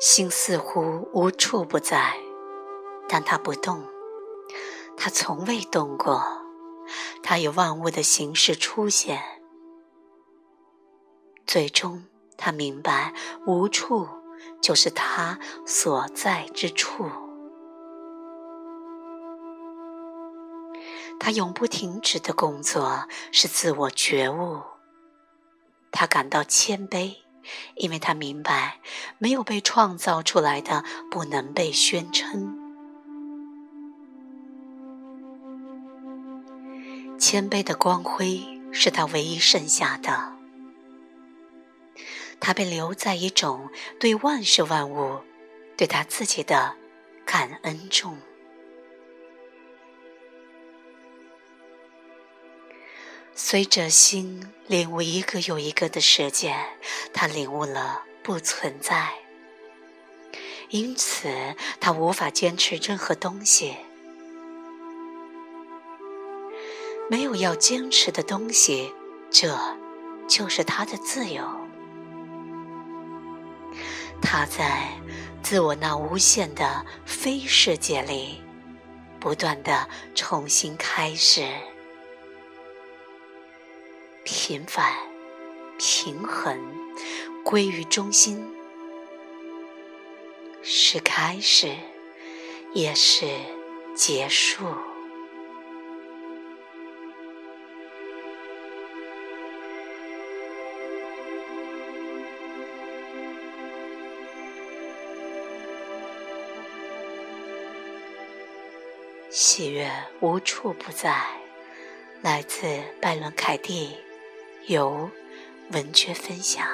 心似乎无处不在，但它不动，它从未动过，它以万物的形式出现。最终，他明白，无处就是他所在之处。他永不停止的工作是自我觉悟。他感到谦卑，因为他明白，没有被创造出来的不能被宣称。谦卑的光辉是他唯一剩下的。他被留在一种对万事万物、对他自己的感恩中。随着心领悟一个又一个的世界，他领悟了不存在，因此他无法坚持任何东西。没有要坚持的东西，这就是他的自由。他在自我那无限的非世界里，不断的重新开始。平凡、平衡、归于中心，是开始，也是结束。喜悦无处不在，来自拜伦·凯蒂。由文娟分享。